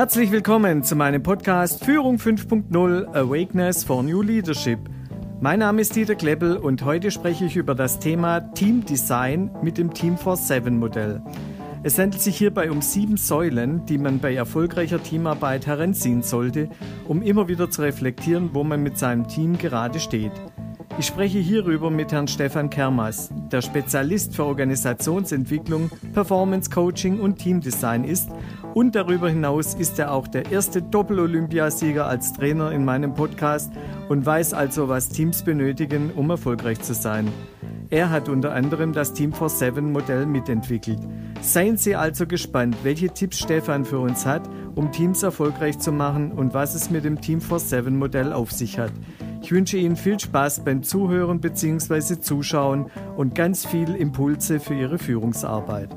Herzlich willkommen zu meinem Podcast Führung 5.0 Awakeness for New Leadership. Mein Name ist Dieter Kleppel und heute spreche ich über das Thema Team Design mit dem Team 47 Modell. Es handelt sich hierbei um sieben Säulen, die man bei erfolgreicher Teamarbeit heranziehen sollte, um immer wieder zu reflektieren, wo man mit seinem Team gerade steht. Ich spreche hierüber mit Herrn Stefan Kermas, der Spezialist für Organisationsentwicklung, Performance Coaching und Teamdesign ist und darüber hinaus ist er auch der erste Doppel-Olympiasieger als Trainer in meinem Podcast und weiß also, was Teams benötigen, um erfolgreich zu sein. Er hat unter anderem das Team for Seven Modell mitentwickelt. Seien Sie also gespannt, welche Tipps Stefan für uns hat, um Teams erfolgreich zu machen und was es mit dem Team for Seven Modell auf sich hat. Ich wünsche Ihnen viel Spaß beim Zuhören bzw. Zuschauen und ganz viel Impulse für Ihre Führungsarbeit.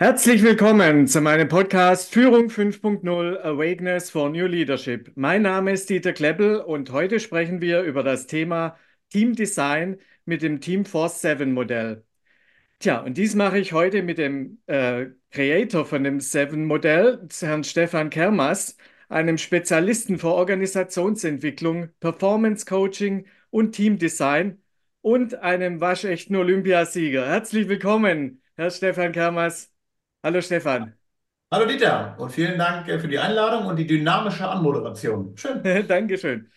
Herzlich willkommen zu meinem Podcast Führung 5.0 Awakeness for New Leadership. Mein Name ist Dieter Kleppel und heute sprechen wir über das Thema Team Design mit dem Team Force 7 Modell. Tja, und dies mache ich heute mit dem äh, Creator von dem Seven-Modell, Herrn Stefan Kermas, einem Spezialisten für Organisationsentwicklung, Performance Coaching und Teamdesign und einem waschechten Olympiasieger. Herzlich willkommen, Herr Stefan Kermas. Hallo Stefan. Hallo Dieter und vielen Dank äh, für die Einladung und die dynamische Anmoderation. Schön. Dankeschön.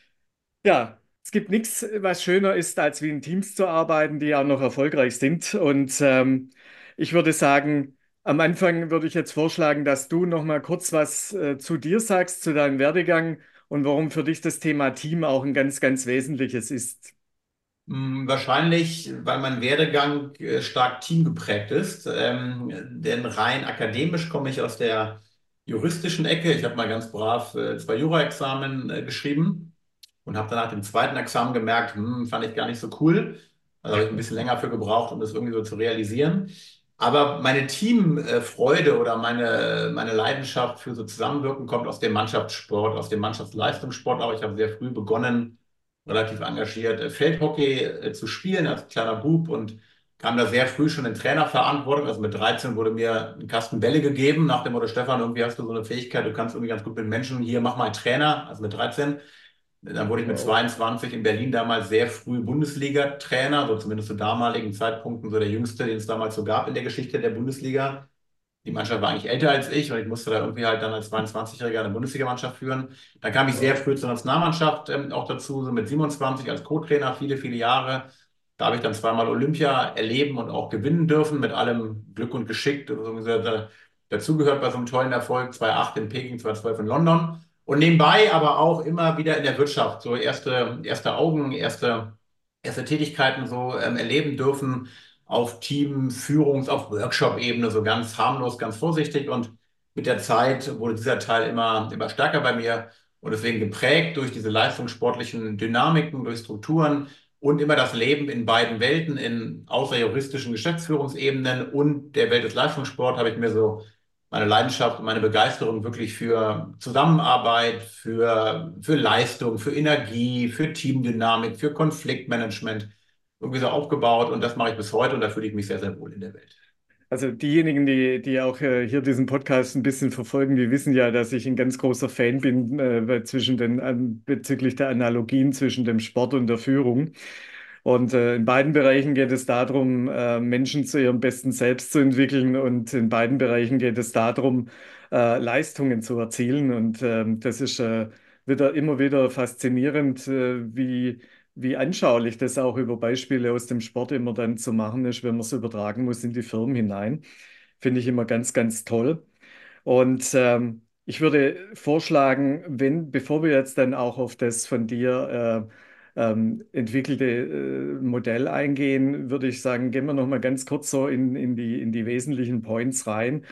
Ja, es gibt nichts, was schöner ist, als wie in Teams zu arbeiten, die auch noch erfolgreich sind. Und ähm, ich würde sagen, am Anfang würde ich jetzt vorschlagen, dass du noch mal kurz was äh, zu dir sagst, zu deinem Werdegang und warum für dich das Thema Team auch ein ganz, ganz wesentliches ist. Hm, wahrscheinlich, weil mein Werdegang äh, stark teamgeprägt ist. Ähm, denn rein akademisch komme ich aus der juristischen Ecke. Ich habe mal ganz brav äh, zwei Jura-Examen äh, geschrieben und habe dann nach dem zweiten Examen gemerkt, hm, fand ich gar nicht so cool. Also habe ich ein bisschen länger für gebraucht, um das irgendwie so zu realisieren. Aber meine Teamfreude oder meine, meine Leidenschaft für so Zusammenwirken kommt aus dem Mannschaftssport, aus dem Mannschaftsleistungssport. Aber ich habe sehr früh begonnen, relativ engagiert äh, Feldhockey äh, zu spielen als kleiner Bub und kam da sehr früh schon in Trainerverantwortung. Also mit 13 wurde mir ein Kasten Bälle gegeben, nach dem Motto, Stefan, irgendwie hast du so eine Fähigkeit, du kannst irgendwie ganz gut mit Menschen, hier mach mal einen Trainer, also mit 13. Dann wurde ich mit 22 in Berlin damals sehr früh Bundesliga-Trainer, so zumindest zu damaligen Zeitpunkten so der jüngste, den es damals so gab in der Geschichte der Bundesliga. Die Mannschaft war eigentlich älter als ich und ich musste da irgendwie halt dann als 22-Jähriger eine Bundesligamannschaft führen. Dann kam ich sehr früh zur Nationalmannschaft ähm, auch dazu, so mit 27 als Co-Trainer, viele, viele Jahre. Da habe ich dann zweimal Olympia erleben und auch gewinnen dürfen, mit allem Glück und Geschick. Dazugehört bei so einem tollen Erfolg 2008 in Peking, 2012 in London. Und nebenbei aber auch immer wieder in der Wirtschaft, so erste, erste Augen, erste, erste Tätigkeiten so ähm, erleben dürfen auf Team, Führungs-, auf Workshop-Ebene, so ganz harmlos, ganz vorsichtig. Und mit der Zeit wurde dieser Teil immer, immer stärker bei mir und deswegen geprägt durch diese leistungssportlichen Dynamiken, durch Strukturen und immer das Leben in beiden Welten, in außerjuristischen Geschäftsführungsebenen und der Welt des Leistungssports, habe ich mir so meine Leidenschaft und meine Begeisterung wirklich für Zusammenarbeit, für, für Leistung, für Energie, für Teamdynamik, für Konfliktmanagement irgendwie so aufgebaut. Und das mache ich bis heute und da fühle ich mich sehr, sehr wohl in der Welt. Also diejenigen, die, die auch äh, hier diesen Podcast ein bisschen verfolgen, die wissen ja, dass ich ein ganz großer Fan bin äh, zwischen den, äh, bezüglich der Analogien zwischen dem Sport und der Führung. Und äh, in beiden Bereichen geht es darum, äh, Menschen zu ihrem besten Selbst zu entwickeln. Und in beiden Bereichen geht es darum, äh, Leistungen zu erzielen. Und ähm, das ist äh, wieder immer wieder faszinierend, wie, wie anschaulich das auch über Beispiele aus dem Sport immer dann zu machen ist, wenn man es übertragen muss in die Firmen hinein. Finde ich immer ganz, ganz toll. Und ähm, ich würde vorschlagen, wenn, bevor wir jetzt dann auch auf das von dir äh, ähm, entwickelte äh, Modell eingehen, würde ich sagen, gehen wir noch mal ganz kurz so in, in die, in die wesentlichen Points rein.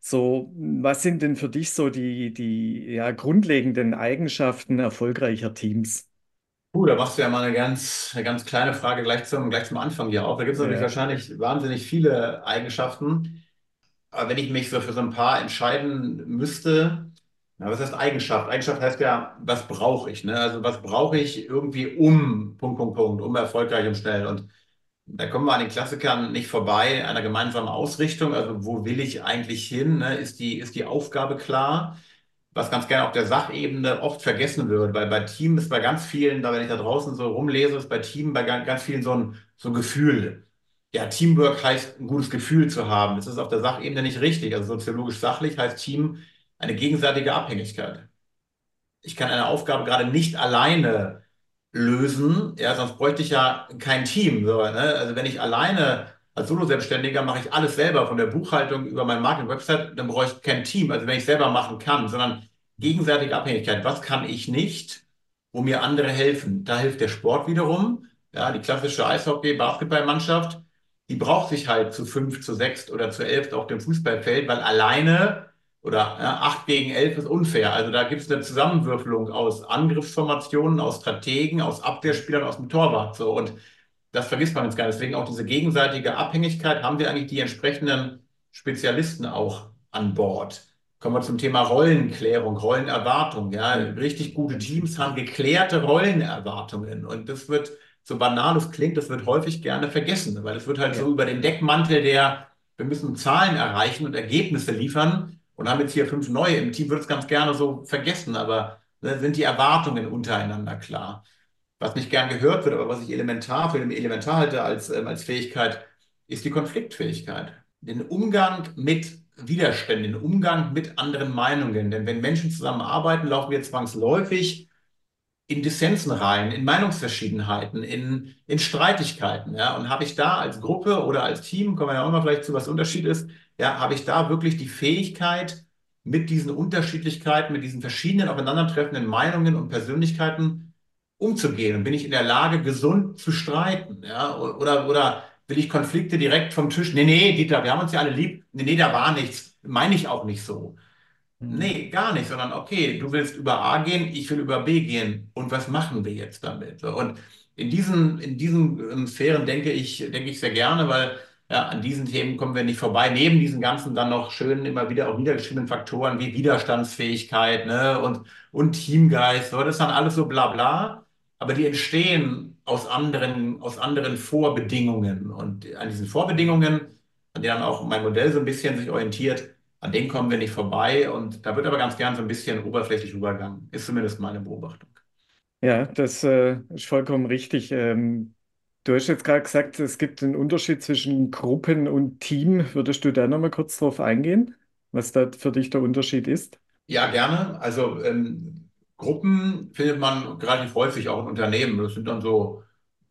So, was sind denn für dich so die, die ja, grundlegenden Eigenschaften erfolgreicher Teams? Uh, da machst du ja mal eine ganz, eine ganz kleine Frage gleich zum, gleich zum Anfang hier auf. Da gibt es natürlich Ja. wahrscheinlich wahnsinnig viele Eigenschaften. Aber wenn ich mich so für so ein paar entscheiden müsste, na, was heißt Eigenschaft? Eigenschaft heißt ja, was brauche ich? Ne? Also was brauche ich irgendwie um, Punkt, Punkt, Punkt, um erfolgreich und schnell. Und Da kommen wir an den Klassikern nicht vorbei, einer gemeinsamen Ausrichtung. Also wo will ich eigentlich hin? Ne? Ist die, ist die Aufgabe klar? Was ganz gerne auf der Sachebene oft vergessen wird, weil bei Team ist bei ganz vielen, da wenn ich da draußen so rumlese, ist bei Team bei ganz vielen so ein, so ein Gefühl. Ja, Teamwork heißt, ein gutes Gefühl zu haben. Das ist auf der Sachebene nicht richtig. Also soziologisch sachlich heißt Team eine gegenseitige Abhängigkeit. Ich kann eine Aufgabe gerade nicht alleine lösen. Ja, sonst bräuchte ich ja kein Team. So, ne? Also wenn ich alleine als Solo-Selbstständiger mache ich alles selber, von der Buchhaltung über meine Marketing-Website, dann brauche ich kein Team. Also wenn ich selber machen kann, sondern gegenseitige Abhängigkeit. Was kann ich nicht, wo mir andere helfen? Da hilft der Sport wiederum. Ja, die klassische Eishockey-Basketballmannschaft, die braucht sich halt zu fünf, zu sechs oder zu elf auf dem Fußballfeld, weil alleine oder ja, 8 gegen 11 ist unfair. Also da gibt es eine Zusammenwürfelung aus Angriffsformationen, aus Strategen, aus Abwehrspielern, aus dem Torwart. So. Und das vergisst man jetzt gar nicht. Deswegen auch diese gegenseitige Abhängigkeit haben wir eigentlich die entsprechenden Spezialisten auch an Bord. Kommen wir zum Thema Rollenklärung, Rollenerwartung. Ja, richtig gute Teams haben geklärte Rollenerwartungen. Und das wird, so banal es klingt, das wird häufig gerne vergessen, weil es wird halt ja. so über den Deckmantel der, wir müssen Zahlen erreichen und Ergebnisse liefern und haben jetzt hier fünf neue im Team, würde es ganz gerne so vergessen, aber ne, sind die Erwartungen untereinander klar. Was nicht gern gehört wird, aber was ich elementar für elementar halte als, ähm, als Fähigkeit, ist die Konfliktfähigkeit. Den Umgang mit Widerständen, den Umgang mit anderen Meinungen. Denn wenn Menschen zusammenarbeiten, laufen wir zwangsläufig in Dissensen rein, in Meinungsverschiedenheiten, in, in Streitigkeiten. Ja? Und habe ich da als Gruppe oder als Team, kommen wir ja auch mal vielleicht zu, was Unterschied ist, ja, habe ich da wirklich die Fähigkeit, mit diesen Unterschiedlichkeiten, mit diesen verschiedenen aufeinandertreffenden Meinungen und Persönlichkeiten umzugehen? Und bin ich in der Lage, gesund zu streiten? Ja? Oder, oder will ich Konflikte direkt vom Tisch? Nee, nee, Dieter, wir haben uns ja alle lieb. Nee, nee, da war nichts. Meine ich auch nicht so. Mhm. Nee, gar nicht, sondern okay, du willst über A gehen, ich will über B gehen. Und was machen wir jetzt damit? Und in diesen, in diesen ähm, Sphären denke ich, denke ich sehr gerne, weil ja, an diesen Themen kommen wir nicht vorbei. Neben diesen ganzen dann noch schönen, immer wieder auch niedergeschriebenen Faktoren wie Widerstandsfähigkeit ne, und, und Teamgeist. So, das ist dann alles so bla bla. Aber die entstehen aus anderen, aus anderen Vorbedingungen. Und an diesen Vorbedingungen, an denen auch mein Modell so ein bisschen sich orientiert, an denen kommen wir nicht vorbei. Und da wird aber ganz gern so ein bisschen oberflächlich übergangen. Ist zumindest meine Beobachtung. Ja, das äh, ist vollkommen richtig. Ähm, Du hast jetzt gerade gesagt, es gibt einen Unterschied zwischen Gruppen und Team. Würdest du da nochmal kurz drauf eingehen, was da für dich der Unterschied ist? Ja, gerne. Also ähm, Gruppen findet man relativ häufig auch in Unternehmen. Das sind dann so,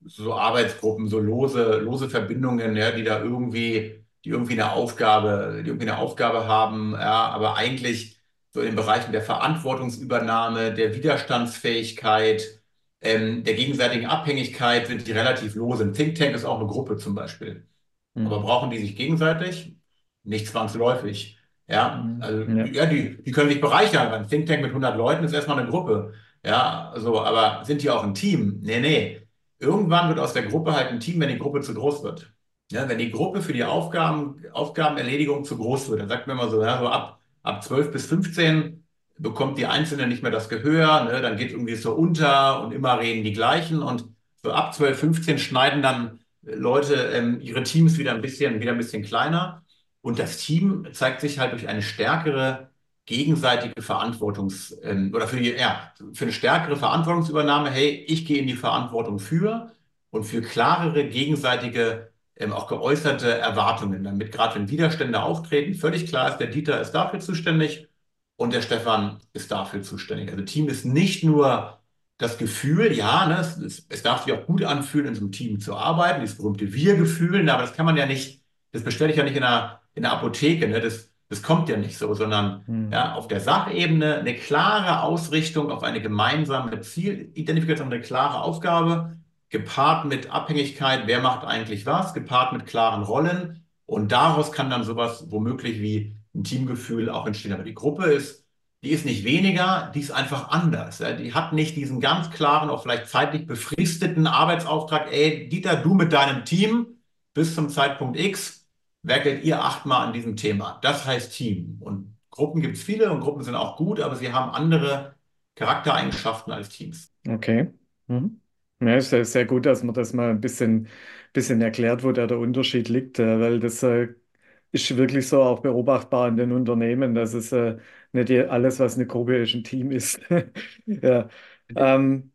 so Arbeitsgruppen, so lose, lose Verbindungen, ja, die da irgendwie, die irgendwie eine Aufgabe, die irgendwie eine Aufgabe haben, ja, aber eigentlich so in den Bereichen der Verantwortungsübernahme, der Widerstandsfähigkeit, ähm, der gegenseitigen Abhängigkeit sind die relativ lose. Ein Think Tank ist auch eine Gruppe zum Beispiel. Mhm. Aber brauchen die sich gegenseitig? Nicht zwangsläufig. Ja, mhm. also, ja. ja, die, die können sich bereichern. Ein Think Tank mit 100 Leuten ist erstmal eine Gruppe. Ja, so, aber sind die auch ein Team? Nee, nee. Irgendwann wird aus der Gruppe halt ein Team, wenn die Gruppe zu groß wird. Ja, wenn die Gruppe für die Aufgaben, Aufgabenerledigung zu groß wird, dann sagt man immer so, ja, so ab, ab 12 bis 15 bekommt die Einzelne nicht mehr das Gehör, ne? dann geht irgendwie so unter und immer reden die gleichen und so ab 12, 15 schneiden dann Leute ähm, ihre Teams wieder ein bisschen, wieder ein bisschen kleiner und das Team zeigt sich halt durch eine stärkere gegenseitige Verantwortungs- ähm, oder für die, ja, für eine stärkere Verantwortungsübernahme, hey, ich gehe in die Verantwortung für und für klarere gegenseitige ähm, auch geäußerte Erwartungen, damit gerade wenn Widerstände auftreten, völlig klar ist, der Dieter ist dafür zuständig und der Stefan ist dafür zuständig. Also Team ist nicht nur das Gefühl, ja, ne, es, es darf sich auch gut anfühlen, in so einem Team zu arbeiten, dieses berühmte Wir-Gefühl, ne, aber das kann man ja nicht, das bestelle ich ja nicht in der, in der Apotheke, ne, das, das kommt ja nicht so, sondern hm. ja, auf der Sachebene eine klare Ausrichtung auf eine gemeinsame Zielidentifikation, eine klare Aufgabe, gepaart mit Abhängigkeit, wer macht eigentlich was, gepaart mit klaren Rollen und daraus kann dann sowas womöglich wie ein Teamgefühl auch entstehen. Aber die Gruppe ist, die ist nicht weniger, die ist einfach anders. Die hat nicht diesen ganz klaren, auch vielleicht zeitlich befristeten Arbeitsauftrag, ey, Dieter, du mit deinem Team bis zum Zeitpunkt X werkelt ihr achtmal an diesem Thema. Das heißt Team. Und Gruppen gibt es viele und Gruppen sind auch gut, aber sie haben andere Charaktereigenschaften als Teams. Okay. Mhm. Ja, ist sehr, gut, dass man das mal ein bisschen, bisschen erklärt, wo da der Unterschied liegt, äh, weil das äh, ist wirklich so auch beobachtbar in den Unternehmen, dass es äh, nicht alles, was eine Gruppe ist, ein Team ist. Ja. Ähm,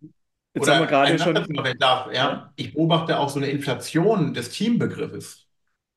jetzt haben wir Oder gerade schon, ich darf, ja, ich beobachte auch so eine Inflation des Teambegriffes.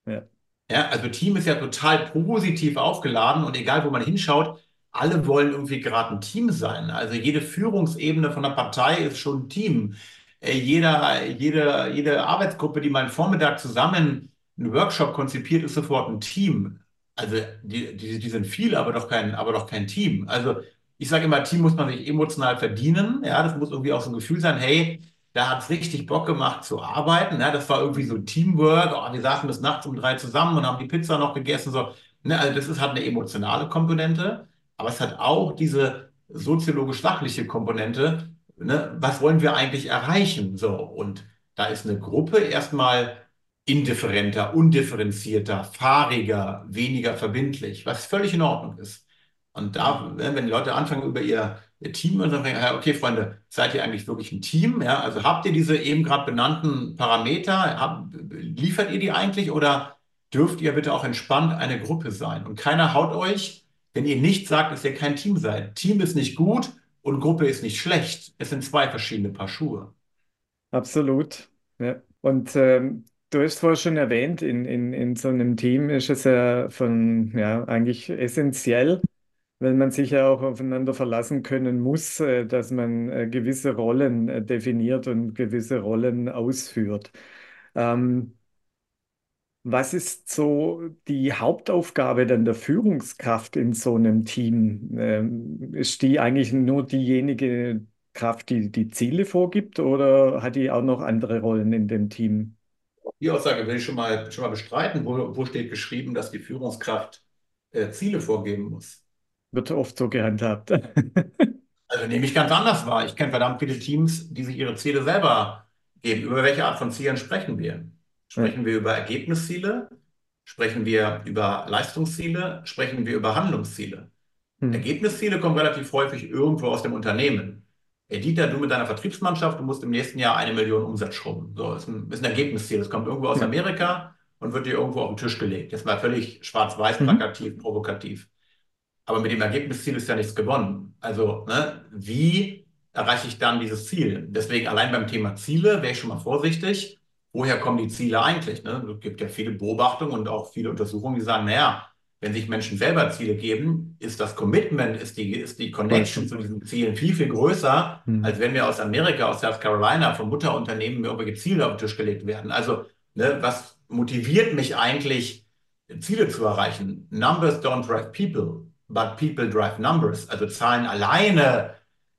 ja, Ja, also Team ist ja total positiv aufgeladen und egal, wo man hinschaut, alle wollen irgendwie gerade ein Team sein. Also jede Führungsebene von der Partei ist schon ein Team. Äh, jeder, jede, jede Arbeitsgruppe, die mal Vormittag zusammen einen Workshop konzipiert, ist sofort ein Team. Also die, die, die sind viele, aber doch kein, aber doch kein Team. Also ich sage immer, Team muss man sich emotional verdienen. Ja, das muss irgendwie auch so ein Gefühl sein, hey, da hat es richtig Bock gemacht zu arbeiten. Ne? Das war irgendwie so Teamwork. Oh, wir saßen bis nachts um drei zusammen und haben die Pizza noch gegessen. So. Ne? Also das ist halt eine emotionale Komponente, aber es hat auch diese soziologisch-sachliche Komponente. Ne? Was wollen wir eigentlich erreichen? So. Und da ist eine Gruppe erstmal indifferenter, undifferenzierter, fahriger, weniger verbindlich, was völlig in Ordnung ist. Und da, ne, wenn die Leute anfangen über ihr Team und sagen, okay, Freunde, seid ihr eigentlich wirklich ein Team? Ja, also habt ihr diese eben gerade benannten Parameter? Hab, liefert ihr die eigentlich oder dürft ihr bitte auch entspannt eine Gruppe sein? Und keiner haut euch, wenn ihr nicht sagt, dass ihr kein Team seid. Team ist nicht gut und Gruppe ist nicht schlecht. Es sind zwei verschiedene Paar Schuhe. absolut. Ja. Und ähm, du hast vorher schon erwähnt, in, in, in so einem Team ist es ja von, ja, eigentlich essentiell, weil man sich ja auch aufeinander verlassen können muss, äh, dass man äh, gewisse Rollen äh, definiert und gewisse Rollen ausführt. Ähm, was ist so die Hauptaufgabe dann der Führungskraft in so einem Team? Ähm, ist die eigentlich nur diejenige Kraft, die die Ziele vorgibt, oder hat die auch noch andere Rollen in dem Team? Die Aussage will ich schon mal, schon mal bestreiten. Wo, wo steht geschrieben, dass die Führungskraft äh, Ziele vorgeben muss? Wird oft so gehandhabt. Also nehme ich ganz anders wahr. Ich kenne verdammt viele Teams, die sich ihre Ziele selber geben. Über welche Art von Zielen sprechen wir? Sprechen wir über Ergebnisziele? Sprechen wir über Leistungsziele? Sprechen wir über Handlungsziele? Hm. Ergebnisziele kommen relativ häufig irgendwo aus dem Unternehmen. Hey Dieter, du mit deiner Vertriebsmannschaft, du musst im nächsten Jahr eine Million Umsatz schrubben. So, ist ein, ist ein Ergebnisziel. Das kommt irgendwo aus Ja. Amerika und wird dir irgendwo auf den Tisch gelegt. Jetzt mal völlig schwarz-weiß, Mhm. plakativ, provokativ. Aber mit dem Ergebnisziel ist ja nichts gewonnen. Also, ne, wie erreiche ich dann dieses Ziel? Deswegen allein beim Thema Ziele wäre ich schon mal vorsichtig. Woher kommen die Ziele eigentlich? Ne? Es gibt ja viele Beobachtungen und auch viele Untersuchungen, die sagen, naja, wenn sich Menschen selber Ziele geben, ist das Commitment, ist die, ist die Connection zu diesen Zielen viel, viel größer, Hm. als wenn wir aus Amerika, aus South Carolina, vom Mutterunternehmen mir irgendwelche Ziele auf den Tisch gelegt werden. Also, ne, was motiviert mich eigentlich, Ziele zu erreichen? Numbers don't drive people, but people drive numbers. Also Zahlen alleine,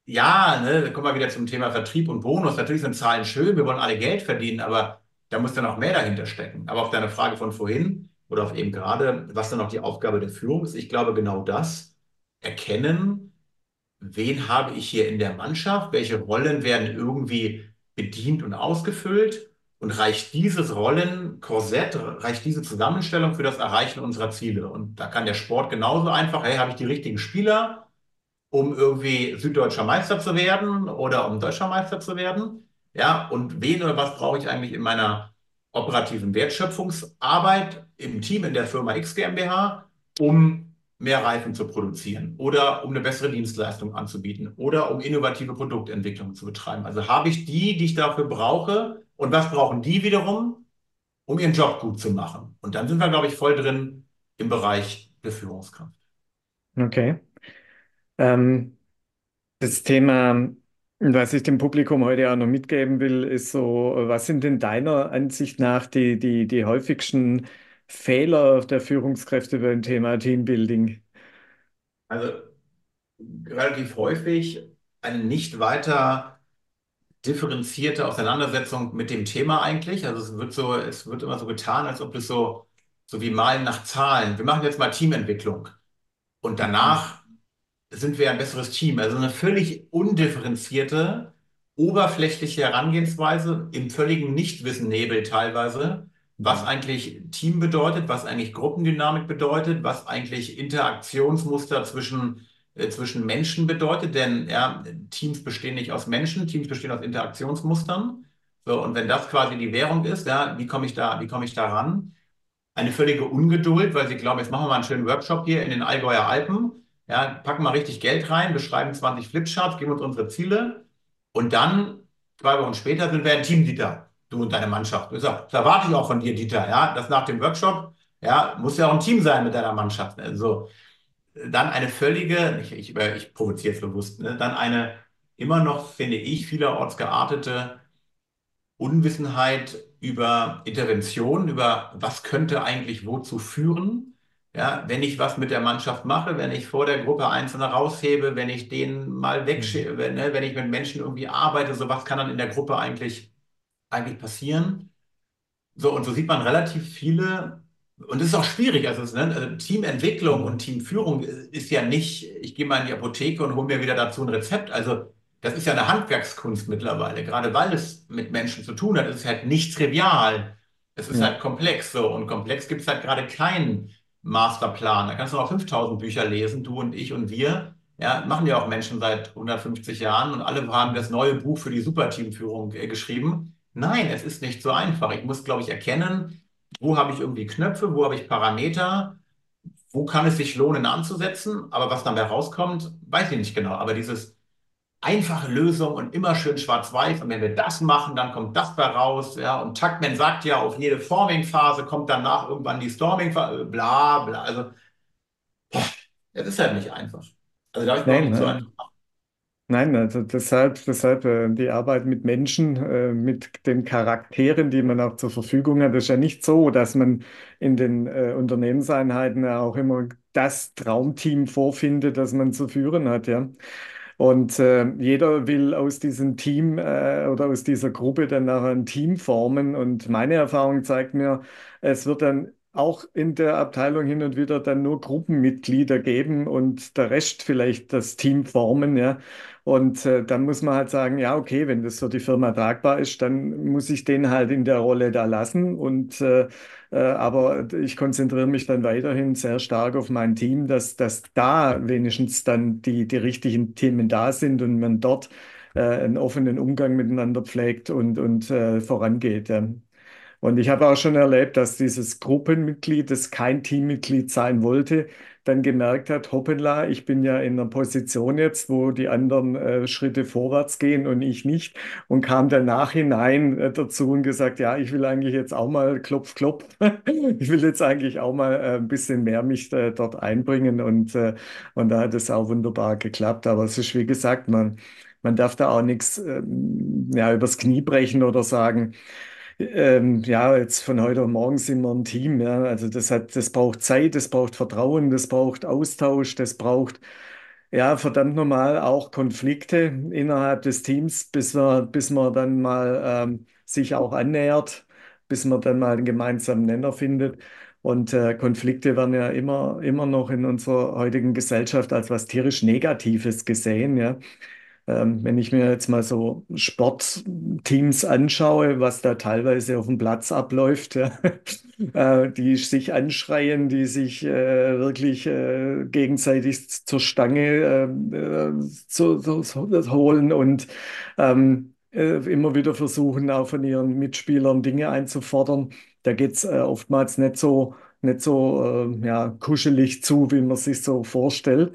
ja, ne, da kommen wir wieder zum Thema Vertrieb und Bonus. Natürlich sind Zahlen schön, wir wollen alle Geld verdienen, aber da muss dann auch mehr dahinter stecken. Aber auf deine Frage von vorhin oder auf eben gerade, was dann auch die Aufgabe der Führung ist, ich glaube genau das, erkennen, wen habe ich hier in der Mannschaft, welche Rollen werden irgendwie bedient und ausgefüllt und reicht dieses Rollenkorsett, reicht diese Zusammenstellung für das Erreichen unserer Ziele. Und da kann der Sport genauso einfach, hey, habe ich die richtigen Spieler, um irgendwie süddeutscher Meister zu werden oder um deutscher Meister zu werden? Ja, und wen oder was brauche ich eigentlich in meiner operativen Wertschöpfungsarbeit im Team in der Firma X GmbH, um mehr Reifen zu produzieren oder um eine bessere Dienstleistung anzubieten oder um innovative Produktentwicklung zu betreiben. Also habe ich die, die ich dafür brauche und was brauchen die wiederum, um ihren Job gut zu machen? Und dann sind wir, glaube ich, voll drin im Bereich der Führungskraft. Okay. Ähm, das Thema, was ich dem Publikum heute auch noch mitgeben will, ist so, was sind denn deiner Ansicht nach die, die, die häufigsten Fehler der Führungskräfte beim Thema Teambuilding? Also relativ häufig eine nicht weiter differenzierte Auseinandersetzung mit dem Thema eigentlich. Also es wird so, es wird immer so getan, als ob es so, so wie Malen nach Zahlen. Wir machen jetzt mal Teamentwicklung und danach sind wir ein besseres Team. Also eine völlig undifferenzierte, oberflächliche Herangehensweise im völligen Nichtwissennebel teilweise, was eigentlich Team bedeutet, was eigentlich Gruppendynamik bedeutet, was eigentlich Interaktionsmuster zwischen zwischen Menschen bedeutet, denn ja, Teams bestehen nicht aus Menschen, Teams bestehen aus Interaktionsmustern. So, und wenn das quasi die Währung ist, ja, wie komme ich da, wie komme ich da ran? Eine völlige Ungeduld, weil sie glauben, jetzt machen wir mal einen schönen Workshop hier in den Allgäuer Alpen, ja, packen mal richtig Geld rein, beschreiben 20 Flipcharts, geben uns unsere Ziele und dann, zwei Wochen später, sind wir ein Team, Dieter, du und deine Mannschaft. Das erwarte ich auch von dir, Dieter, ja, dass nach dem Workshop, ja, muss ja auch ein Team sein mit deiner Mannschaft. Also, dann eine völlige, ich, ich, ich provoziere es bewusst, ne, dann eine immer noch, finde ich, vielerorts geartete Unwissenheit über Intervention, über was könnte eigentlich wozu führen. Ja, wenn ich was mit der Mannschaft mache, wenn ich vor der Gruppe Einzelne raushebe, wenn ich den mal wegschiebe, mhm. ne, wenn ich mit Menschen irgendwie arbeite, so was kann dann in der Gruppe eigentlich, eigentlich passieren? So, und so sieht man relativ viele und es ist auch schwierig. Also, es, ne, also Teamentwicklung und Teamführung ist ja nicht, ich gehe mal in die Apotheke und hole mir wieder dazu ein Rezept. Also das ist ja eine Handwerkskunst mittlerweile. Gerade weil es mit Menschen zu tun hat, ist es halt nicht trivial. Es ist ja. halt komplex so. Und komplex gibt es halt gerade keinen Masterplan. Da kannst du noch 5000 Bücher lesen, du und ich und wir. Ja, machen ja auch Menschen seit 150 Jahren und alle haben das neue Buch für die Superteamführung äh, geschrieben. Nein, es ist nicht so einfach. Ich muss, glaube ich, erkennen, wo habe ich irgendwie Knöpfe, wo habe ich Parameter, wo kann es sich lohnen anzusetzen, aber was dabei rauskommt, weiß ich nicht genau. Aber dieses einfache Lösung und immer schön schwarz-weiß und wenn wir das machen, dann kommt das da raus. Ja, und Tuckman sagt ja, auf jede Forming-Phase kommt danach irgendwann die Storming-Phase, bla bla. Also, es ist halt nicht einfach. Also da habe ich mir auch nicht so einfach. Nein, also deshalb, deshalb äh, die Arbeit mit Menschen, äh, mit den Charakteren, die man auch zur Verfügung hat, ist ja nicht so, dass man in den äh, Unternehmenseinheiten ja auch immer das Traumteam vorfindet, das man zu führen hat, ja. Und äh, jeder will aus diesem Team äh, oder aus dieser Gruppe dann nachher ein Team formen. Und meine Erfahrung zeigt mir, es wird dann auch in der Abteilung hin und wieder dann nur Gruppenmitglieder geben und der Rest vielleicht das Team formen, ja. Und äh, dann muss man halt sagen, ja, okay, wenn das für die Firma tragbar ist, dann muss ich den halt in der Rolle da lassen. Und äh, äh, aber ich konzentriere mich dann weiterhin sehr stark auf mein Team, dass, dass da wenigstens dann die, die richtigen Themen da sind und man dort äh, einen offenen Umgang miteinander pflegt und, und äh, vorangeht. Ja. Und ich habe auch schon erlebt, dass dieses Gruppenmitglied, das kein Teammitglied sein wollte, dann gemerkt hat, hoppala, ich bin ja in einer Position jetzt, wo die anderen äh, Schritte vorwärts gehen und ich nicht. Und kam dann nachhinein äh, dazu und gesagt, ja, ich will eigentlich jetzt auch mal klopf, klopf. ich will jetzt eigentlich auch mal äh, ein bisschen mehr mich äh, dort einbringen. Und, äh, und da hat es auch wunderbar geklappt. Aber es ist wie gesagt, man, man darf da auch nichts ähm, ja, übers Knie brechen oder sagen, ähm, ja, jetzt von heute auf morgen sind wir ein Team. Ja. Also das hat, das braucht Zeit, das braucht Vertrauen, das braucht Austausch, das braucht ja verdammt normal auch Konflikte innerhalb des Teams, bis wir, bis man dann mal ähm, sich auch annähert, bis man dann mal einen gemeinsamen Nenner findet. Und äh, Konflikte werden ja immer, immer noch in unserer heutigen Gesellschaft als was tierisch Negatives gesehen, ja. Ähm, wenn ich mir jetzt mal so Sportteams anschaue, was da teilweise auf dem Platz abläuft, ja, äh, die sich anschreien, die sich äh, wirklich äh, gegenseitig zur Stange äh, zu, zu, zu holen und ähm, äh, immer wieder versuchen, auch von ihren Mitspielern Dinge einzufordern. Da geht es äh, oftmals nicht so, nicht so ja, kuschelig zu, wie man sich so vorstellt.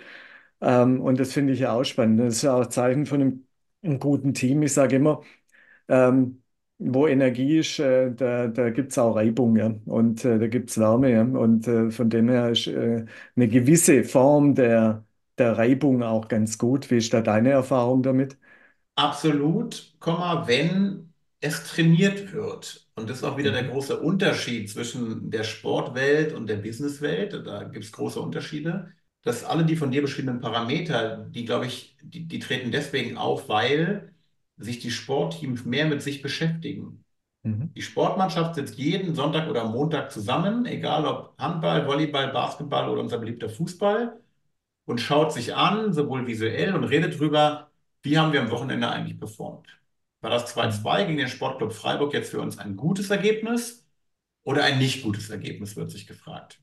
Ähm, und das finde ich ja auch spannend. Das ist ja auch Zeichen von einem, einem guten Team. Ich sage immer, ähm, wo Energie ist, äh, da, da gibt es auch Reibung, ja. Und äh, da gibt es Wärme, ja. Und äh, von dem her ist äh, eine gewisse Form der, der Reibung auch ganz gut. Wie ist da deine Erfahrung damit? Absolut, wenn es trainiert wird. Und das ist auch wieder der große Unterschied zwischen der Sportwelt und der Businesswelt. Da gibt es große Unterschiede dass alle die von dir beschriebenen Parameter, die, glaube ich, die, die treten deswegen auf, weil sich die Sportteams mehr mit sich beschäftigen. Mhm. Die Sportmannschaft sitzt jeden Sonntag oder Montag zusammen, egal ob Handball, Volleyball, Basketball oder unser beliebter Fußball, und schaut sich an, sowohl visuell und redet drüber, wie haben wir am Wochenende eigentlich performt. War das 2-2 gegen den Sportclub Freiburg jetzt für uns ein gutes Ergebnis oder ein nicht gutes Ergebnis, wird sich gefragt.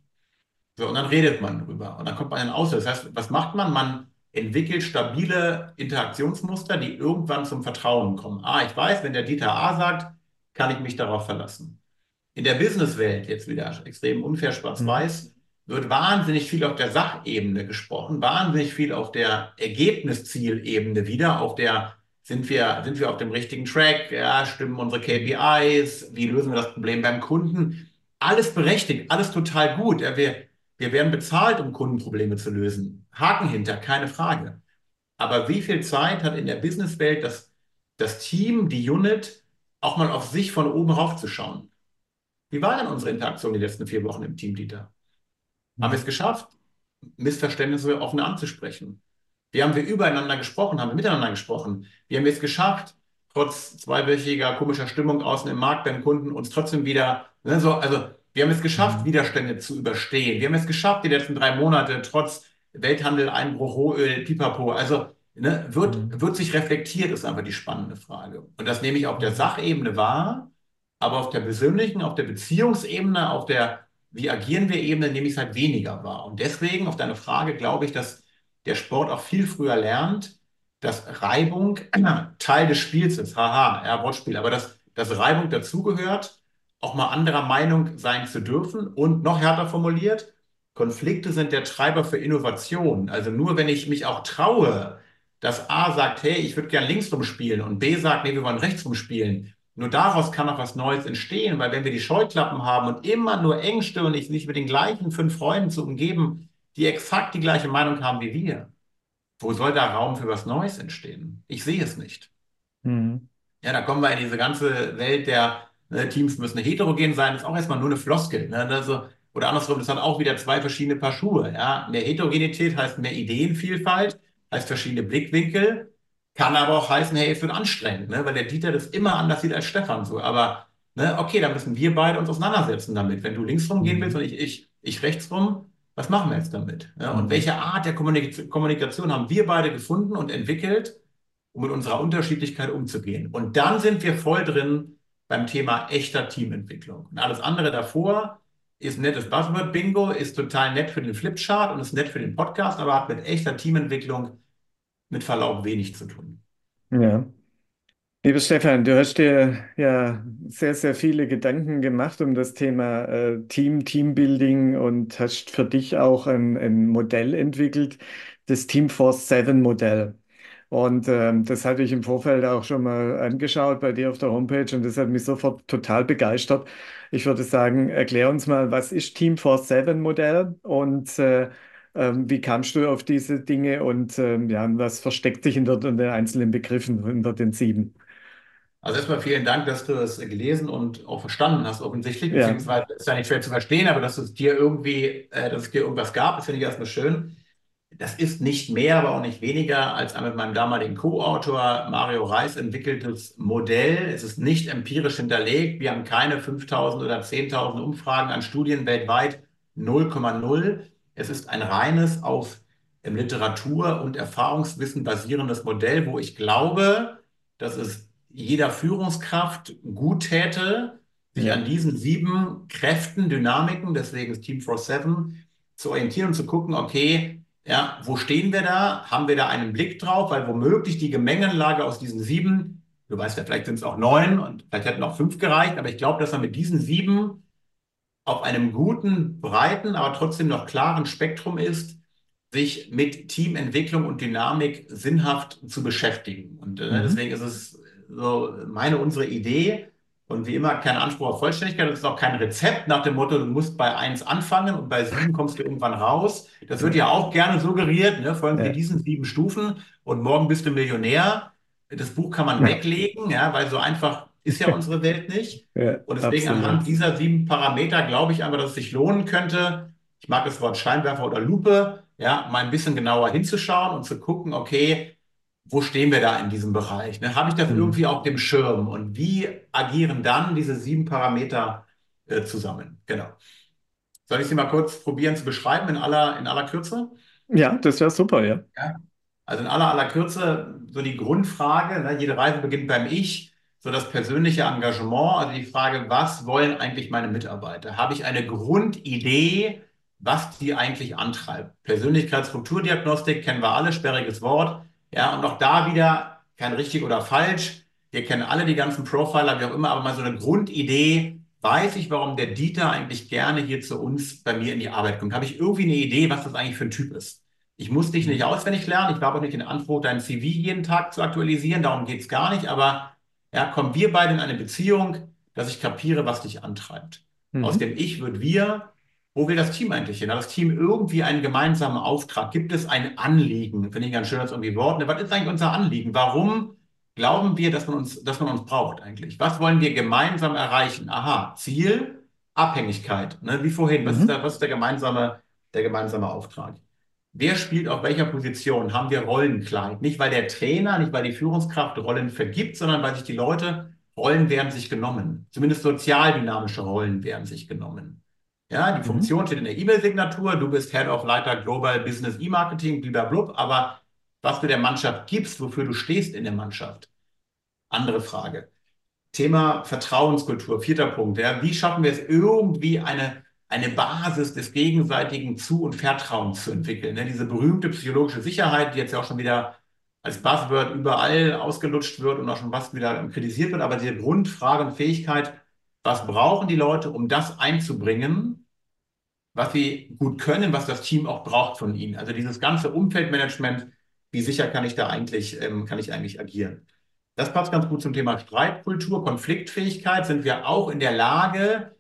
So, und dann redet man drüber und dann kommt man in Aussatz. Das heißt, was macht man? Man entwickelt stabile Interaktionsmuster, die irgendwann zum Vertrauen kommen. Ah, ich weiß, wenn der Dieter A sagt, kann ich mich darauf verlassen. In der Businesswelt, jetzt wieder extrem unfair schwarz-weiß, mhm. wird wahnsinnig viel auf der Sachebene gesprochen, wahnsinnig viel auf der Ergebniszielebene wieder, auf der sind wir, sind wir auf dem richtigen Track, ja, stimmen unsere KPIs, wie lösen wir das Problem beim Kunden? Alles berechtigt, alles total gut. Ja, wir, wir werden bezahlt, um Kundenprobleme zu lösen. Haken hinter, keine Frage. Aber wie viel Zeit hat in der Businesswelt das, das Team, die Unit, auch mal auf sich von oben raufzuschauen? Wie war denn unsere Interaktion die letzten vier Wochen im Team, Dieter? Haben wir es geschafft, Missverständnisse offen anzusprechen? Wie haben wir übereinander gesprochen? Haben wir miteinander gesprochen? Wie haben wir es geschafft, trotz zweiwöchiger komischer Stimmung außen im Markt beim Kunden uns trotzdem wieder, ne, so, also wir haben es geschafft, mhm. Widerstände zu überstehen. Wir haben es geschafft, die letzten drei Monate trotz Welthandel, Einbruch, Rohöl, Pipapo. Also ne, wird, mhm. wird sich reflektiert, ist einfach die spannende Frage. Und das nehme ich auf der Sachebene wahr. Aber auf der persönlichen, auf der Beziehungsebene, auf der wie agieren wir Ebene nehme ich es halt weniger wahr. Und deswegen auf deine Frage glaube ich, dass der Sport auch viel früher lernt, dass Reibung Teil des Spiels ist. Haha, ja, Wortspiel. Aber dass, dass Reibung dazugehört, auch mal anderer Meinung sein zu dürfen und noch härter formuliert, Konflikte sind der Treiber für Innovation. Also nur wenn ich mich auch traue, dass A sagt, hey, ich würde gern links rumspielen und B sagt, nee, wir wollen rechts rumspielen, nur daraus kann auch was Neues entstehen, weil wenn wir die Scheuklappen haben und immer nur engstirnig sich mit den gleichen fünf Freunden zu umgeben, die exakt die gleiche Meinung haben wie wir, wo soll da Raum für was Neues entstehen? Ich sehe es nicht. Mhm. Ja, da kommen wir in diese ganze Welt der ne, Teams müssen heterogen sein, ist auch erstmal nur eine Floskel. Ne? Also, oder andersrum, das hat auch wieder zwei verschiedene Paar Schuhe. Ja? Mehr Heterogenität heißt mehr Ideenvielfalt, heißt verschiedene Blickwinkel. Kann aber auch heißen, hey, es wird anstrengend, ne? weil der Dieter das immer anders sieht als Stefan so. Aber ne, okay, da müssen wir beide uns auseinandersetzen damit. Wenn du links rum gehen willst und ich, ich, ich rechts rum, was machen wir jetzt damit? Ja, und mhm. welche Art der Kommunikation haben wir beide gefunden und entwickelt, um mit unserer Unterschiedlichkeit umzugehen? Und dann sind wir voll drin beim Thema echter Teamentwicklung. Und alles andere davor ist nettes Buzzword-Bingo, ist total nett für den Flipchart und ist nett für den Podcast, aber hat mit echter Teamentwicklung mit Verlaub wenig zu tun. Ja. Lieber Stefan, du hast dir ja sehr, sehr viele Gedanken gemacht um das Thema äh, Team, Teambuilding und hast für dich auch ein, ein Modell entwickelt, das Team Force 7 Modell. Und ähm, das hatte ich im Vorfeld auch schon mal angeschaut bei dir auf der Homepage und das hat mich sofort total begeistert. Ich würde sagen, erklär uns mal, was ist Team Force 7 Modell und äh, ähm, wie kamst du auf diese Dinge und ähm, ja, was versteckt sich hinter den einzelnen Begriffen, hinter den sieben? Also erstmal vielen Dank, dass du das gelesen und auch verstanden hast, offensichtlich, ja. beziehungsweise ist ja nicht schwer zu verstehen, aber dass es dir irgendwie, äh, dass es dir irgendwas gab, das finde ich erstmal schön. Das ist nicht mehr, aber auch nicht weniger als ein mit meinem damaligen Co-Autor Mario Reis entwickeltes Modell. Es ist nicht empirisch hinterlegt. Wir haben keine 5000 oder 10.000 Umfragen an Studien weltweit. 0,0. Es ist ein reines auf Literatur und Erfahrungswissen basierendes Modell, wo ich glaube, dass es jeder Führungskraft gut täte, sich ja. an diesen sieben Kräften, Dynamiken, deswegen ist Team 47, zu orientieren und zu gucken, okay, ja, wo stehen wir da? Haben wir da einen Blick drauf? Weil womöglich die Gemengenlage aus diesen sieben, du weißt ja, vielleicht sind es auch neun und vielleicht hätten auch fünf gereicht, aber ich glaube, dass man mit diesen sieben auf einem guten, breiten, aber trotzdem noch klaren Spektrum ist, sich mit Teamentwicklung und Dynamik sinnhaft zu beschäftigen. Und äh, mhm. deswegen ist es so meine, unsere Idee. Und wie immer kein Anspruch auf Vollständigkeit. Das ist auch kein Rezept nach dem Motto, du musst bei 1 anfangen und bei 7 kommst du irgendwann raus. Das wird ja auch gerne suggeriert. Ne? Folgen ja. diesen sieben Stufen und morgen bist du Millionär. Das Buch kann man ja. weglegen, ja, weil so einfach ist ja unsere Welt nicht. Ja, und deswegen absolut. anhand dieser sieben Parameter glaube ich einfach, dass es sich lohnen könnte. Ich mag das Wort Scheinwerfer oder Lupe, ja, mal ein bisschen genauer hinzuschauen und zu gucken, okay, wo stehen wir da in diesem Bereich? Ne? Habe ich das mhm. irgendwie auf dem Schirm? Und wie agieren dann diese sieben Parameter äh, zusammen? Genau. Soll ich sie mal kurz probieren zu beschreiben in aller, in aller Kürze? Ja, das wäre super, ja. ja. Also in aller, aller Kürze so die Grundfrage, ne? jede Reise beginnt beim Ich, so das persönliche Engagement, also die Frage, was wollen eigentlich meine Mitarbeiter? Habe ich eine Grundidee, was die eigentlich antreibt. Persönlichkeitsstrukturdiagnostik kennen wir alle, sperriges Wort. Ja, und auch da wieder kein richtig oder falsch. Wir kennen alle die ganzen Profiler, wie auch immer, aber mal so eine Grundidee. Weiß ich, warum der Dieter eigentlich gerne hier zu uns bei mir in die Arbeit kommt? Habe ich irgendwie eine Idee, was das eigentlich für ein Typ ist? Ich muss dich nicht auswendig lernen. Ich habe auch nicht den Anspruch, dein CV jeden Tag zu aktualisieren. Darum geht es gar nicht. Aber ja, kommen wir beide in eine Beziehung, dass ich kapiere, was dich antreibt. Mhm. Aus dem Ich wird wir. Wo will das Team eigentlich hin? Hat das Team irgendwie einen gemeinsamen Auftrag? Gibt es ein Anliegen? Finde ich ganz schön als irgendwie Wort. Was ist eigentlich unser Anliegen? Warum glauben wir, dass man uns, dass man uns braucht eigentlich? Was wollen wir gemeinsam erreichen? Aha, Ziel, Abhängigkeit. Ne? Wie vorhin, was, mhm. ist der, was ist der gemeinsame, der gemeinsame Auftrag? Wer spielt auf welcher Position? Haben wir Rollenkleid? Nicht, weil der Trainer, nicht, weil die Führungskraft Rollen vergibt, sondern weil sich die Leute, Rollen werden sich genommen. Zumindest sozialdynamische Rollen werden sich genommen. Ja, die mhm. Funktion steht in der E-Mail-Signatur. Du bist Head of Leiter Global Business E-Marketing, blablabla. Aber was du der Mannschaft gibst, wofür du stehst in der Mannschaft, andere Frage. Thema Vertrauenskultur, vierter Punkt. Ja. Wie schaffen wir es irgendwie eine eine Basis des gegenseitigen Zu- und Vertrauens zu entwickeln. Ne? Diese berühmte psychologische Sicherheit, die jetzt ja auch schon wieder als Buzzword überall ausgelutscht wird und auch schon fast wieder kritisiert wird, aber diese Grundfrage und Fähigkeit, was brauchen die Leute, um das einzubringen, was sie gut können, was das Team auch braucht von ihnen. Also dieses ganze Umfeldmanagement, wie sicher kann ich da eigentlich, ähm, kann ich eigentlich agieren? Das passt ganz gut zum Thema Streitkultur, Konfliktfähigkeit. Sind wir auch in der Lage,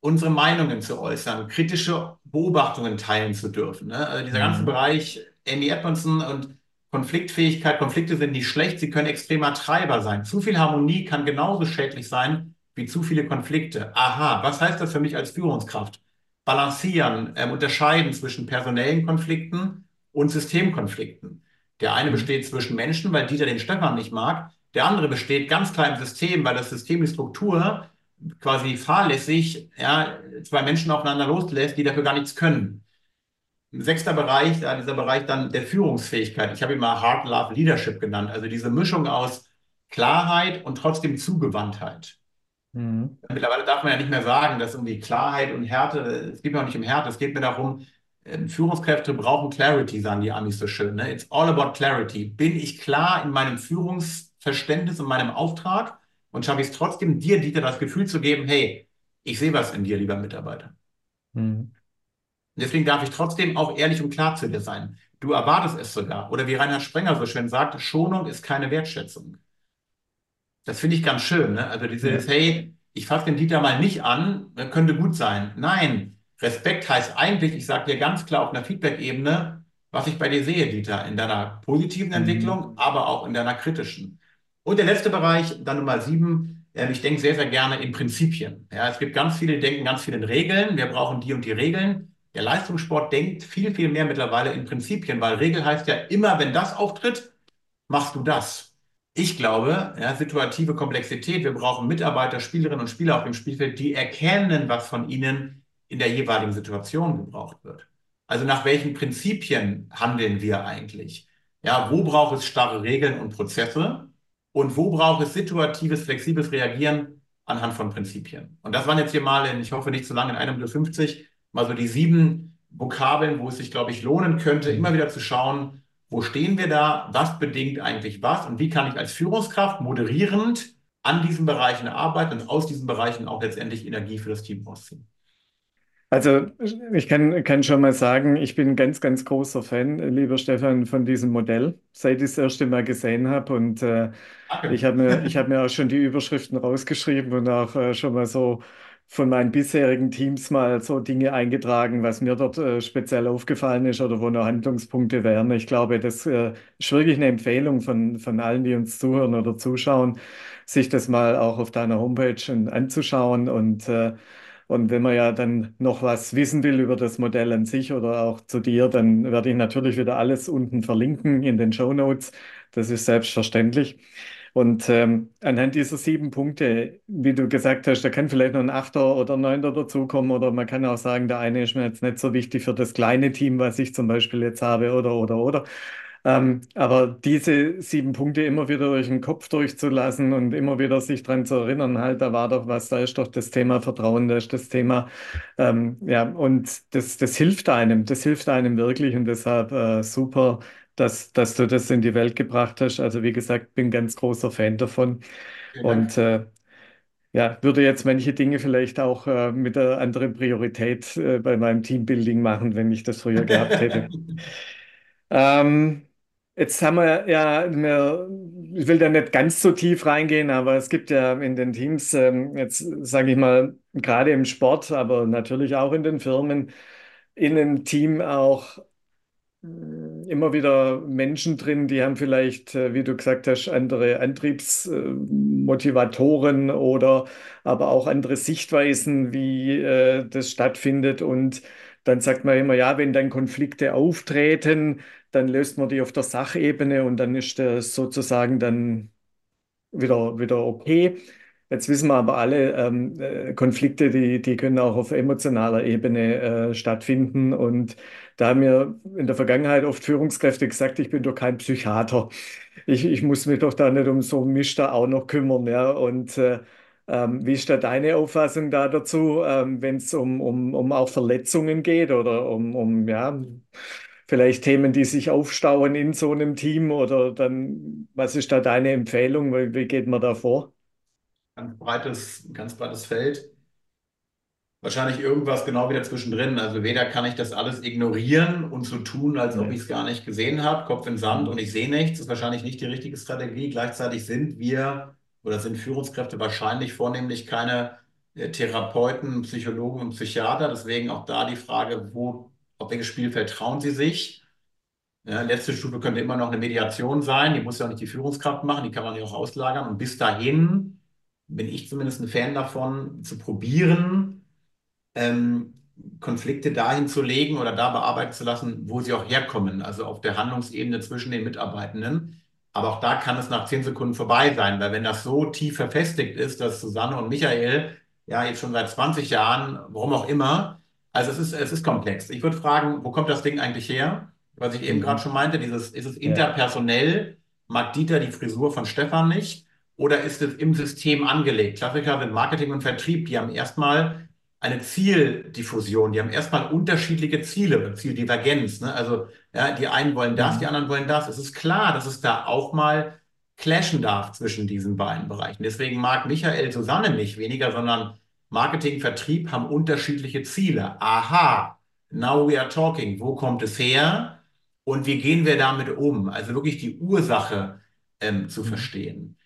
unsere Meinungen zu äußern, kritische Beobachtungen teilen zu dürfen. Ne? Also dieser ganze mhm. Bereich Amy Edmondson und Konfliktfähigkeit, Konflikte sind nicht schlecht, sie können extremer Treiber sein. Zu viel Harmonie kann genauso schädlich sein wie zu viele Konflikte. Aha, was heißt das für mich als Führungskraft? Balancieren, äh, unterscheiden zwischen personellen Konflikten und Systemkonflikten. Der eine mhm. besteht zwischen Menschen, weil Dieter den Stefan nicht mag. Der andere besteht ganz klar im System, weil das System die Struktur quasi fahrlässig ja, zwei Menschen aufeinander loslässt, die dafür gar nichts können. Sechster Bereich, ja, dieser Bereich dann der Führungsfähigkeit. Ich habe ihn mal Hard Love Leadership genannt. Also diese Mischung aus Klarheit und trotzdem Zugewandtheit. Mhm. Mittlerweile darf man ja nicht mehr sagen, dass irgendwie Klarheit und Härte, es geht mir auch nicht um Härte, es geht mir darum, ähm, Führungskräfte brauchen Clarity, sagen die Amis so schön. Ne? It's all about clarity. Bin ich klar in meinem Führungsverständnis und meinem Auftrag? und schaffe ich es trotzdem, dir, Dieter, das Gefühl zu geben, hey, ich sehe was in dir, lieber Mitarbeiter. Mhm. Deswegen darf ich trotzdem auch ehrlich und klar zu dir sein. Du erwartest es sogar. Oder wie Reinhard Sprenger so schön sagt, Schonung ist keine Wertschätzung. Das finde ich ganz schön. Ne? Also dieses, ja. hey, ich fasse den Dieter mal nicht an, könnte gut sein. Nein, Respekt heißt eigentlich, ich sage dir ganz klar auf einer Feedback-Ebene, was ich bei dir sehe, Dieter, in deiner positiven mhm. Entwicklung, aber auch in deiner kritischen. Und der letzte Bereich, dann Nummer sieben, äh, ich denke sehr, sehr gerne in Prinzipien. Ja, es gibt ganz viele, die denken ganz viel in Regeln. Wir brauchen die und die Regeln. Der Leistungssport denkt viel, viel mehr mittlerweile in Prinzipien, weil Regel heißt ja immer, wenn das auftritt, machst du das. Ich glaube, ja, situative Komplexität, wir brauchen Mitarbeiter, Spielerinnen und Spieler auf dem Spielfeld, die erkennen, was von ihnen in der jeweiligen Situation gebraucht wird. Also nach welchen Prinzipien handeln wir eigentlich? Ja, wo braucht es starre Regeln und Prozesse? und wo braucht es situatives, flexibles Reagieren anhand von Prinzipien. Und das waren jetzt hier mal, in, ich hoffe nicht zu lange, in einem Minute 50, mal so die sieben Vokabeln, wo es sich, glaube ich, lohnen könnte, immer wieder zu schauen, wo stehen wir da, was bedingt eigentlich was und wie kann ich als Führungskraft moderierend an diesen Bereichen arbeiten und aus diesen Bereichen auch letztendlich Energie für das Team rausziehen. Also ich kann, kann schon mal sagen, ich bin ein ganz, ganz großer Fan, lieber Stefan, von diesem Modell, seit ich es das erste Mal gesehen habe. Und äh, ich habe mir, ich hab mir auch schon die Überschriften rausgeschrieben und auch äh, schon mal so von meinen bisherigen Teams mal so Dinge eingetragen, was mir dort äh, speziell aufgefallen ist oder wo noch Handlungspunkte wären. Ich glaube, das äh, ist wirklich eine Empfehlung von, von allen, die uns zuhören oder zuschauen, sich das mal auch auf deiner Homepage anzuschauen und äh, und wenn man ja dann noch was wissen will über das Modell an sich oder auch zu dir, dann werde ich natürlich wieder alles unten verlinken in den Show Notes. Das ist selbstverständlich. Und ähm, anhand dieser sieben Punkte, wie du gesagt hast, da kann vielleicht noch ein Achter oder Neunter dazukommen oder man kann auch sagen, der eine ist mir jetzt nicht so wichtig für das kleine Team, was ich zum Beispiel jetzt habe oder oder oder. Ähm, aber diese sieben Punkte immer wieder durch den Kopf durchzulassen und immer wieder sich dran zu erinnern, halt, da war doch was, da ist doch das Thema Vertrauen, da ist das Thema, ähm, ja, und das, das hilft einem, das hilft einem wirklich und deshalb äh, super, dass, dass du das in die Welt gebracht hast. Also wie gesagt, bin ganz großer Fan davon Vielen und äh, ja, würde jetzt manche Dinge vielleicht auch äh, mit einer anderen Priorität äh, bei meinem Teambuilding machen, wenn ich das früher gehabt hätte. Ähm, jetzt haben wir ja, wir, ich will da nicht ganz so tief reingehen, aber es gibt ja in den Teams, ähm, jetzt sage ich mal, gerade im Sport, aber natürlich auch in den Firmen, in einem Team auch immer wieder Menschen drin, die haben vielleicht, äh, wie du gesagt hast, andere Antriebsmotivatoren oder aber auch andere Sichtweisen, wie äh, das stattfindet. Und dann sagt man immer, ja, wenn dann Konflikte auftreten, dann löst man die auf der Sachebene und dann ist das sozusagen dann wieder, wieder okay. Jetzt wissen wir aber alle, ähm, äh, Konflikte, die, die können auch auf emotionaler Ebene äh, stattfinden. Und da haben mir in der Vergangenheit oft Führungskräfte gesagt, ich bin doch kein Psychiater. Ich, ich muss mich doch da nicht um so einen Mist da auch noch kümmern. Ja? Und äh, ähm, wie ist da deine Auffassung da dazu, ähm, wenn es um, um, um auch Verletzungen geht oder um, um ja, vielleicht Themen, die sich aufstauen in so einem Team? Oder dann, was ist da deine Empfehlung? Wie, wie geht man da vor? Ganz breites, ganz breites Feld. Wahrscheinlich irgendwas genau wieder zwischendrin. Also weder kann ich das alles ignorieren und so tun, als ob ich es gar nicht gesehen habe, Kopf in Sand und ich sehe nichts, ist wahrscheinlich nicht die richtige Strategie. Gleichzeitig sind wir oder sind Führungskräfte wahrscheinlich vornehmlich keine äh, Therapeuten, Psychologen und Psychiater. Deswegen auch da die Frage, wo, auf welches Spielfeld trauen Sie sich? Ja, letzte Stufe könnte immer noch eine Mediation sein. Die muss ja auch nicht die Führungskraft machen, die kann man ja auch auslagern. Und bis dahin bin ich zumindest ein Fan davon, zu probieren ähm, Konflikte dahin zu legen oder da bearbeiten zu lassen, wo sie auch herkommen, also auf der Handlungsebene zwischen den Mitarbeitenden. Aber auch da kann es nach zehn Sekunden vorbei sein, weil wenn das so tief verfestigt ist, dass Susanne und Michael ja jetzt schon seit 20 Jahren, warum auch immer, also es ist, es ist komplex. Ich würde fragen, wo kommt das Ding eigentlich her? Was ich eben gerade Mhm. schon meinte, dieses, ist es interpersonell? Mag Dieter die Frisur von Stefan nicht? Oder ist es im System angelegt? Klassiker sind Marketing und Vertrieb, die haben erstmal eine Zieldiffusion. Die haben erstmal unterschiedliche Ziele, Zieldivergenz. Ne? Also ja, die einen wollen das, die Mhm. anderen wollen das. Es ist klar, dass es da auch mal clashen darf zwischen diesen beiden Bereichen. Deswegen mag Michael Susanne nicht weniger, sondern Marketing, Vertrieb haben unterschiedliche Ziele. Aha, now we are talking. Wo kommt es her? Und wie gehen wir damit um? Also wirklich die Ursache ähm, zu Mhm. verstehen.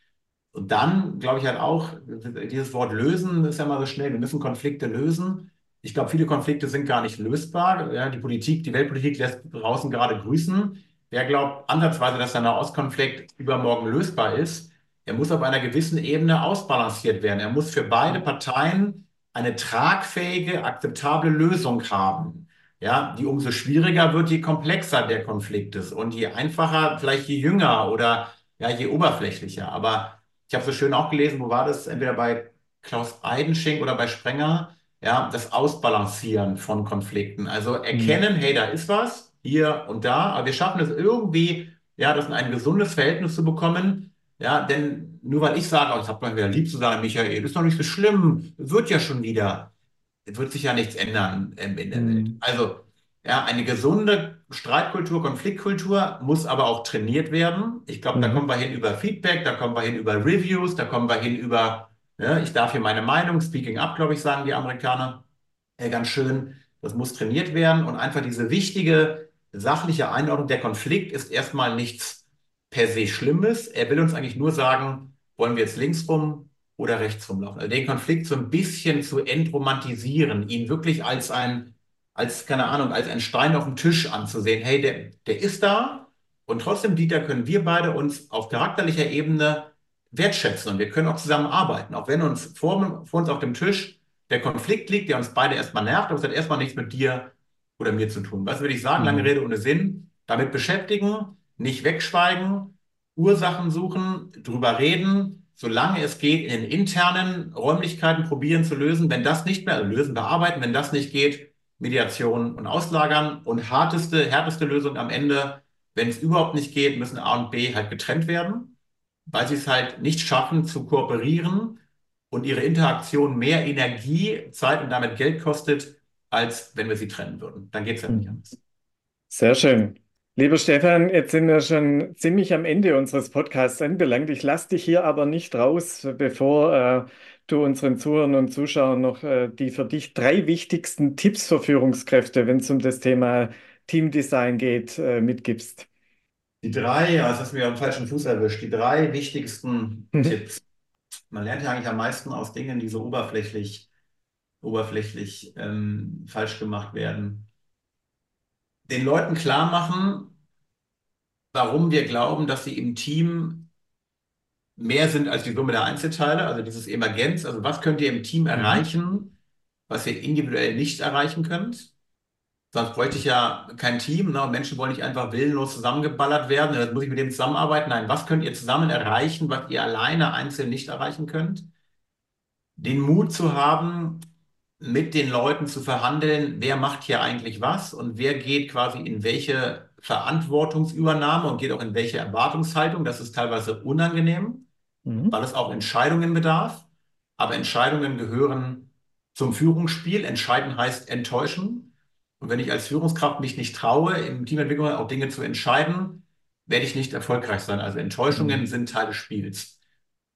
Und dann glaube ich halt auch, dieses Wort lösen ist ja mal so schnell, wir müssen Konflikte lösen. Ich glaube, viele Konflikte sind gar nicht lösbar. Ja, die Politik, die Weltpolitik lässt draußen gerade grüßen. Wer glaubt ansatzweise, dass der Nahostkonflikt übermorgen lösbar ist, er muss auf einer gewissen Ebene ausbalanciert werden. Er muss für beide Parteien eine tragfähige, akzeptable Lösung haben. Ja, die umso schwieriger wird, je komplexer der Konflikt ist und je einfacher, vielleicht je jünger oder ja, je oberflächlicher. Aber ich habe so schön auch gelesen, wo war das? Entweder bei Klaus Eidenschink oder bei Sprenger, ja, das Ausbalancieren von Konflikten. Also Mhm. erkennen, hey, da ist was, hier und da, aber wir schaffen es irgendwie, ja, das in ein gesundes Verhältnis zu bekommen. Ja, denn nur weil ich sage, oh, ich habe mal wieder lieb zu sagen, Michael, ist doch nicht so schlimm, wird ja schon wieder, es wird sich ja nichts ändern in der Welt. Mhm. Also, ja, eine gesunde Streitkultur, Konfliktkultur muss aber auch trainiert werden. Ich glaube, da kommen Mhm. wir hin über Feedback, da kommen wir hin über Reviews, da kommen wir hin über, ja, ich darf hier meine Meinung, Speaking up, glaube ich, sagen die Amerikaner, äh, ganz schön. Das muss trainiert werden und einfach diese wichtige sachliche Einordnung. Der Konflikt ist erstmal nichts per se Schlimmes. Er will uns eigentlich nur sagen, wollen wir jetzt links rum oder rechts rumlaufen? Also den Konflikt so ein bisschen zu entromantisieren, ihn wirklich als ein, als, keine Ahnung, als ein Stein auf dem Tisch anzusehen. Hey, der, der ist da und trotzdem, Dieter, können wir beide uns auf charakterlicher Ebene wertschätzen und wir können auch zusammenarbeiten, auch wenn uns vor, vor uns auf dem Tisch der Konflikt liegt, der uns beide erstmal nervt, aber es hat erstmal nichts mit dir oder mir zu tun. Was würde ich sagen? Lange Mhm. Rede ohne Sinn. Damit beschäftigen, nicht wegschweigen, Ursachen suchen, drüber reden, solange es geht, in den internen Räumlichkeiten probieren zu lösen. Wenn das nicht mehr, also lösen, bearbeiten, wenn das nicht geht, Mediation und Auslagern und harteste, härteste Lösung am Ende, Wenn es überhaupt nicht geht, müssen A und B halt getrennt werden, weil sie es halt nicht schaffen zu kooperieren und ihre Interaktion mehr Energie, Zeit und damit Geld kostet, als wenn wir sie trennen würden. Dann geht es ja nicht anders. Sehr schön. Lieber Stefan, jetzt sind wir schon ziemlich am Ende unseres Podcasts anbelangt. Ich lasse dich hier aber nicht raus, bevor äh, du unseren Zuhörern und Zuschauern noch äh, die für dich drei wichtigsten Tipps für Führungskräfte, wenn es um das Thema Teamdesign geht, äh, mitgibst. Die drei, ja, das hast du mir am falschen Fuß erwischt, die drei wichtigsten mhm. Tipps. Man lernt ja eigentlich am meisten aus Dingen, die so oberflächlich, oberflächlich ähm, falsch gemacht werden den Leuten klar machen, warum wir glauben, dass sie im Team mehr sind als die Summe der Einzelteile, also dieses Emergenz. Also was könnt ihr im Team mhm. erreichen, was ihr individuell nicht erreichen könnt? Sonst bräuchte ich ja kein Team. Ne? Menschen wollen nicht einfach willenlos zusammengeballert werden. Jetzt muss ich mit dem zusammenarbeiten. Nein, was könnt ihr zusammen erreichen, was ihr alleine einzeln nicht erreichen könnt? Den Mut zu haben, mit den Leuten zu verhandeln, wer macht hier eigentlich was und wer geht quasi in welche Verantwortungsübernahme und geht auch in welche Erwartungshaltung. Das ist teilweise unangenehm, mhm. weil es auch Entscheidungen bedarf. Aber Entscheidungen gehören zum Führungsspiel. Entscheiden heißt enttäuschen. Und wenn ich als Führungskraft mich nicht traue, im Teamentwicklung auch Dinge zu entscheiden, werde ich nicht erfolgreich sein. Also Enttäuschungen mhm. sind Teil des Spiels.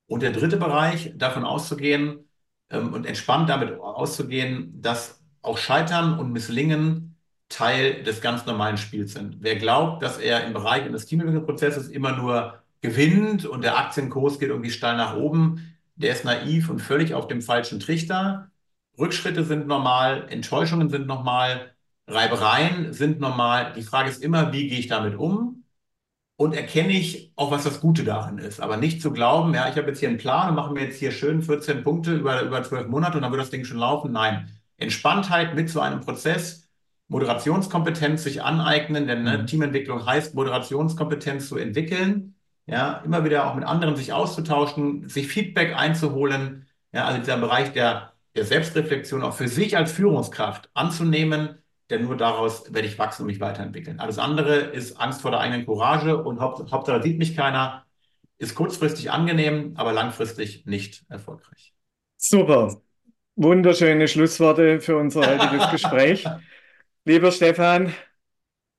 Und der dritte Bereich, davon auszugehen, ähm, und entspannt damit auszugehen, dass auch Scheitern und Misslingen Teil des ganz normalen Spiels sind. Wer glaubt, dass er im Bereich eines Teambuilding-Prozesses immer nur gewinnt und der Aktienkurs geht irgendwie steil nach oben, der ist naiv und völlig auf dem falschen Trichter. Rückschritte sind normal, Enttäuschungen sind normal, Reibereien sind normal. Die Frage ist immer, wie gehe ich damit um? und erkenne ich auch, was das Gute darin ist. Aber nicht zu glauben, ja, ich habe jetzt hier einen Plan und mache mir jetzt hier schön 14 Punkte über, über 12 Monate und dann wird das Ding schon laufen. Nein. Entspanntheit mit so einem Prozess, Moderationskompetenz sich aneignen, denn ne, mhm. Teamentwicklung heißt, Moderationskompetenz zu entwickeln, ja, immer wieder auch mit anderen sich auszutauschen, sich Feedback einzuholen, ja, also dieser Bereich der, der Selbstreflexion auch für sich als Führungskraft anzunehmen, denn nur daraus werde ich wachsen und mich weiterentwickeln. Alles andere ist Angst vor der eigenen Courage und Haupt, Hauptsache sieht mich keiner, ist kurzfristig angenehm, aber langfristig nicht erfolgreich. Super. Wunderschöne Schlussworte für unser heutiges Gespräch. Lieber Stefan,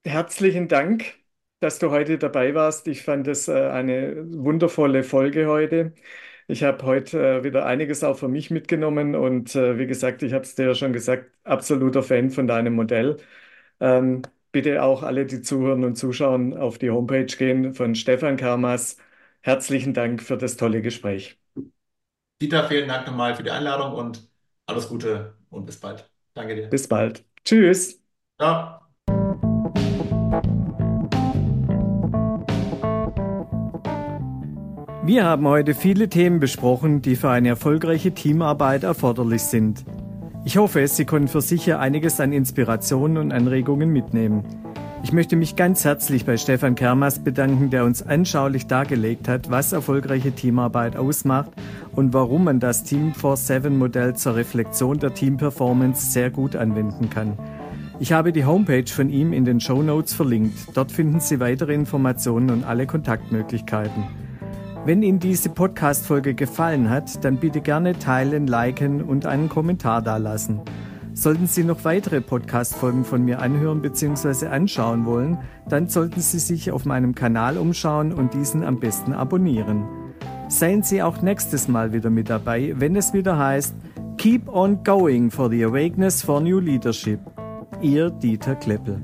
herzlichen Dank, dass du heute dabei warst. Ich fand es äh, eine wundervolle Folge heute. Ich habe heute äh, wieder einiges auch für mich mitgenommen und äh, wie gesagt, ich habe es dir ja schon gesagt, absoluter Fan von deinem Modell. Ähm, bitte auch alle, die zuhören und zuschauen, auf die Homepage gehen von Stefan Karmas. Herzlichen Dank für das tolle Gespräch. Dieter, vielen Dank nochmal für die Einladung und alles Gute und bis bald. Danke dir. Bis bald. Tschüss. Ciao. Wir haben heute viele Themen besprochen, die für eine erfolgreiche Teamarbeit erforderlich sind. Ich hoffe, Sie konnten für sich einiges an Inspirationen und Anregungen mitnehmen. Ich möchte mich ganz herzlich bei Stefan Kermas bedanken, der uns anschaulich dargelegt hat, was erfolgreiche Teamarbeit ausmacht und warum man das Team 4-7 Modell zur Reflexion der Teamperformance sehr gut anwenden kann. Ich habe die Homepage von ihm in den Show Notes verlinkt. Dort finden Sie weitere Informationen und alle Kontaktmöglichkeiten. Wenn Ihnen diese Podcast-Folge gefallen hat, dann bitte gerne teilen, liken und einen Kommentar dalassen. Sollten Sie noch weitere Podcast-Folgen von mir anhören bzw. anschauen wollen, dann sollten Sie sich auf meinem Kanal umschauen und diesen am besten abonnieren. Seien Sie auch nächstes Mal wieder mit dabei, wenn es wieder heißt Keep on going for the awakeness for new leadership. Ihr Dieter Kleppel.